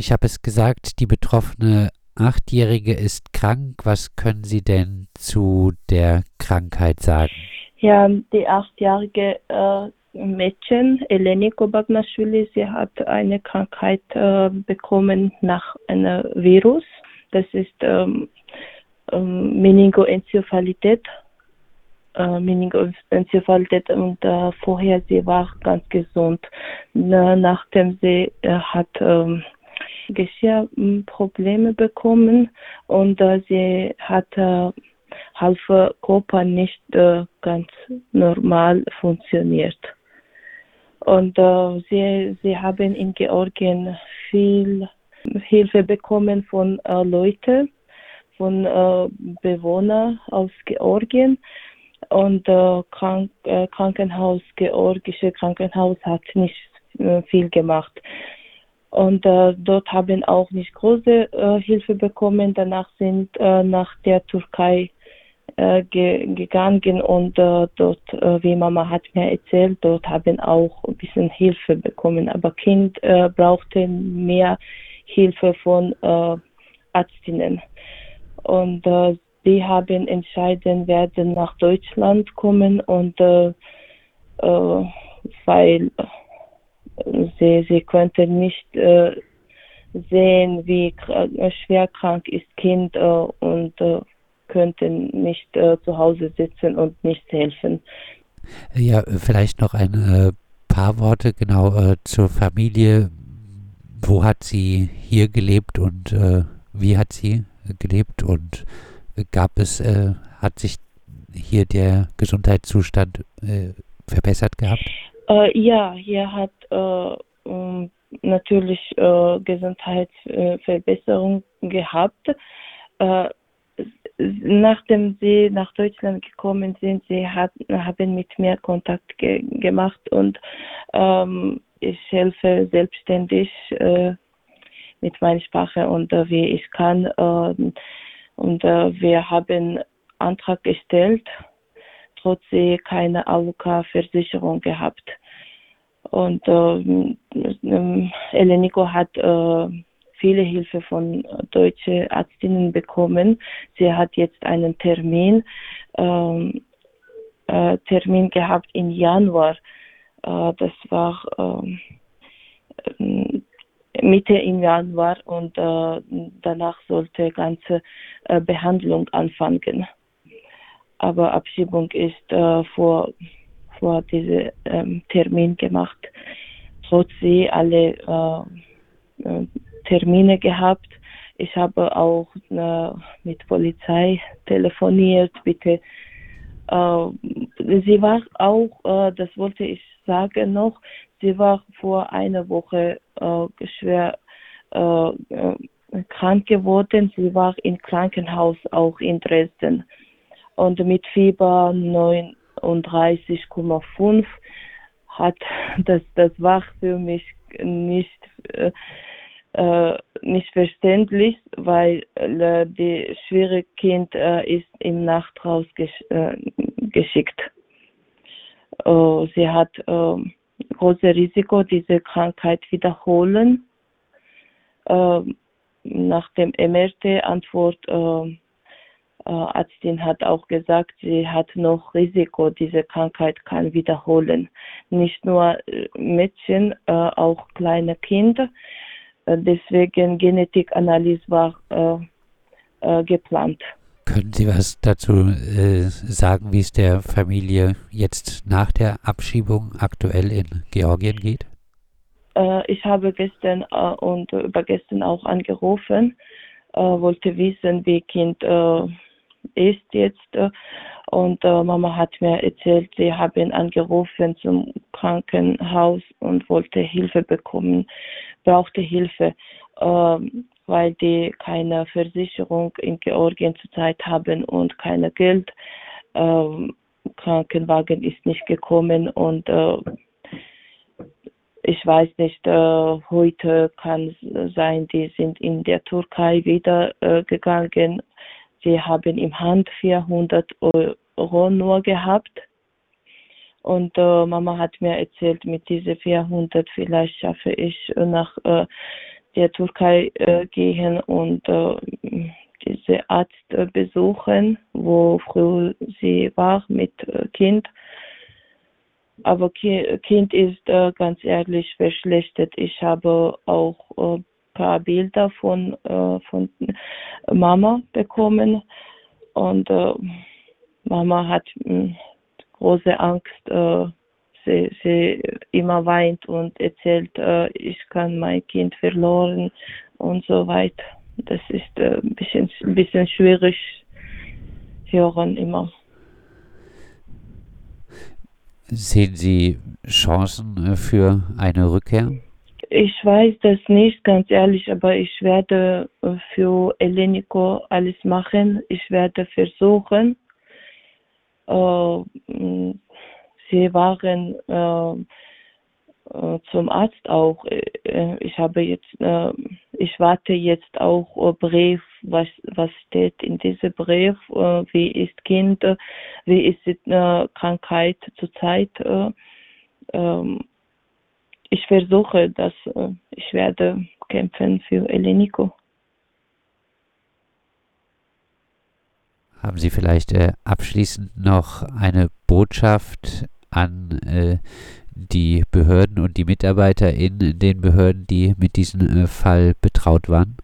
ich habe es gesagt, die betroffene Achtjährige ist krank. Was können Sie denn zu der Krankheit sagen? Ja, die achtjährige äh, Mädchen, Eleni Kobagnashvili, sie hat eine Krankheit äh, bekommen nach einem Virus. Das ist ähm, ähm, Meningoenzephalität. Äh, Meningoenzephalität und äh, vorher sie war ganz gesund. Na, nachdem sie äh, hat ähm, Geschirrprobleme bekommen und äh, sie hat äh, halb Körper nicht äh, ganz normal funktioniert. Und äh, sie, sie haben in Georgien viel Hilfe bekommen von äh, Leuten, von äh, Bewohnern aus Georgien. Und äh, Krank äh, Krankenhaus, georgische Krankenhaus hat nicht äh, viel gemacht. Und äh, dort haben auch nicht große äh, Hilfe bekommen. Danach sind äh, nach der Türkei äh, ge gegangen und äh, dort, äh, wie Mama hat mir erzählt, dort haben auch ein bisschen Hilfe bekommen. Aber Kind äh, brauchte mehr Hilfe von äh, Ärztinnen. Und äh, die haben entschieden, werden nach Deutschland kommen und äh, äh, weil sie, sie konnten nicht äh, sehen, wie schwer krank ist Kind äh, und äh, könnten nicht äh, zu Hause sitzen und nicht helfen. Ja, vielleicht noch ein äh, paar Worte genau äh, zur Familie. Wo hat sie hier gelebt und äh, wie hat sie gelebt und gab es, äh, hat sich hier der Gesundheitszustand äh, verbessert gehabt? Ja, hier hat ähm, natürlich Gesundheitsverbesserung gehabt nachdem sie nach Deutschland gekommen sind, sie hat, haben mit mir Kontakt ge gemacht und ähm, ich helfe selbstständig äh, mit meiner Sprache und äh, wie ich kann. Äh, und äh, wir haben Antrag gestellt, trotz sie keine AOK-Versicherung gehabt. Und äh, Eleniko hat äh, viele Hilfe von deutschen Ärztinnen bekommen. Sie hat jetzt einen Termin, ähm, äh, Termin gehabt im Januar. Äh, das war äh, Mitte im Januar und äh, danach sollte ganze äh, Behandlung anfangen. Aber Abschiebung ist äh, vor, vor diesem ähm, Termin gemacht. Trotz sie alle Termine gehabt. Ich habe auch äh, mit Polizei telefoniert, bitte. Äh, sie war auch, äh, das wollte ich sagen noch, sie war vor einer Woche äh, schwer äh, äh, krank geworden. Sie war im Krankenhaus auch in Dresden und mit Fieber 39,5 hat das das war für mich nicht äh, nicht verständlich, weil äh, die schwere Kind äh, ist im Nacht rausgeschickt. Äh, sie hat ähm, großes Risiko, diese Krankheit wiederholen. Ähm, nach dem MRT-Antwort äh, Ärztin hat auch gesagt, sie hat noch Risiko, diese Krankheit kann wiederholen. Nicht nur Mädchen, auch kleine Kinder. Äh, deswegen Genetikanalyse war äh, äh, geplant. Können Sie was dazu äh, sagen, wie es der Familie jetzt nach der Abschiebung aktuell in Georgien geht? Äh, ich habe gestern äh, und übergestern auch angerufen, wollte wissen, wie Kind ist jetzt. Und äh, Mama hat mir erzählt, sie haben angerufen zum Krankenhaus und wollte Hilfe bekommen, brauchte Hilfe, äh, weil die keine Versicherung in Georgien zurzeit haben und keine Geld. Äh, Krankenwagen ist nicht gekommen und äh, ich weiß nicht, äh, heute kann sein, die sind in der Türkei wieder äh, gegangen Sie haben im Hand 400 Euro nur gehabt. Und äh, Mama hat mir erzählt, mit diesen 400 vielleicht schaffe ich äh, nach äh, der Türkei äh, gehen und äh, diese Arzt äh, besuchen, wo früher sie war mit Kind. Aber Ki Kind ist ganz ehrlich verschlechtert. Ich habe auch paar Bilder von, von Mama bekommen und Mama hat hm, große Angst sie, sie immer weint und erzählt, äh, ich kann mein Kind verloren und so weiter. Das ist äh, ein, bisschen, bisschen schwierig hören immer. Sehen Sie Chancen äh, für eine Rückkehr? Ich weiß das nicht, ganz ehrlich, aber ich werde äh, für Eleniko alles machen. Ich werde versuchen. Äh, sie waren äh, zum Arzt auch. Ich habe jetzt, ich warte jetzt auch Brief, was was steht in diesem Brief, wie ist Kind, wie ist die Krankheit zurzeit. Ich versuche, dass ich werde kämpfen für Eleniko. Haben Sie vielleicht äh, abschließend noch eine Botschaft an äh, die Behörden und die Mitarbeiter in den Behörden, die mit diesem äh, Fall betraut waren?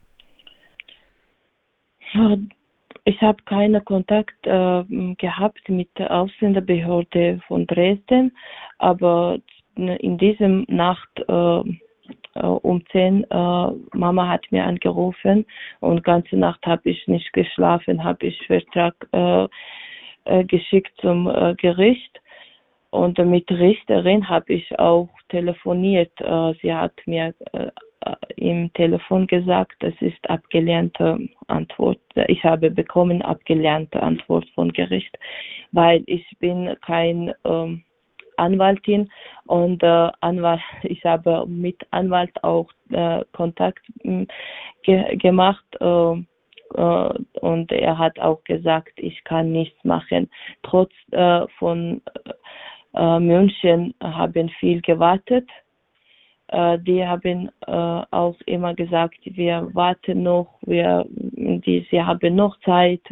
Ich habe keinen Kontakt äh, gehabt mit der Ausländerbehörde von Dresden, aber in diesem Nacht äh, äh um 10 äh, Mama hat mir angerufen und ganze Nacht habe ich nicht geschlafen, habe ich Vertrag geschickt zum Gericht und mit Richterin habe ich auch telefoniert. Sie hat mir im Telefon gesagt, das ist abgelehnte Antwort. Ich habe bekommen abgelehnte Antwort von Gericht, weil ich bin kein ähm, Anwaltin und äh, Anwalt, ich habe mit Anwalt auch äh, Kontakt hm, ge gemacht äh, äh, und er hat auch gesagt, ich kann nichts machen. Trotz äh, von München haben viel gewartet. Die haben auch immer gesagt, wir warten noch, wir, die, sie haben noch Zeit,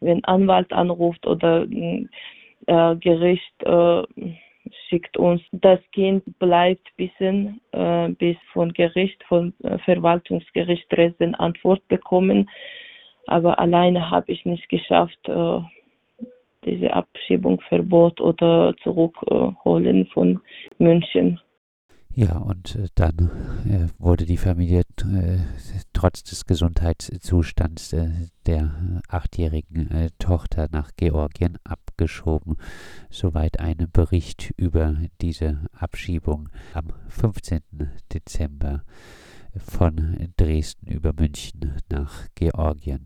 wenn Anwalt anruft oder äh, Gericht schickt uns. Das Kind bleibt bisschen, äh, bis von Gericht, von äh, Verwaltungsgericht Dresden Antwort bekommen. Aber alleine habe ich nicht geschafft, äh, diese Abschiebungsverbot oder zurückholen von München. Ja, und äh, dann äh, wurde die Familie äh, trotz des Gesundheitszustands der achtjährigen äh, Tochter nach Georgien abgeschoben. Soweit ein Bericht über diese Abschiebung am 15. Dezember von Dresden über München nach Georgien.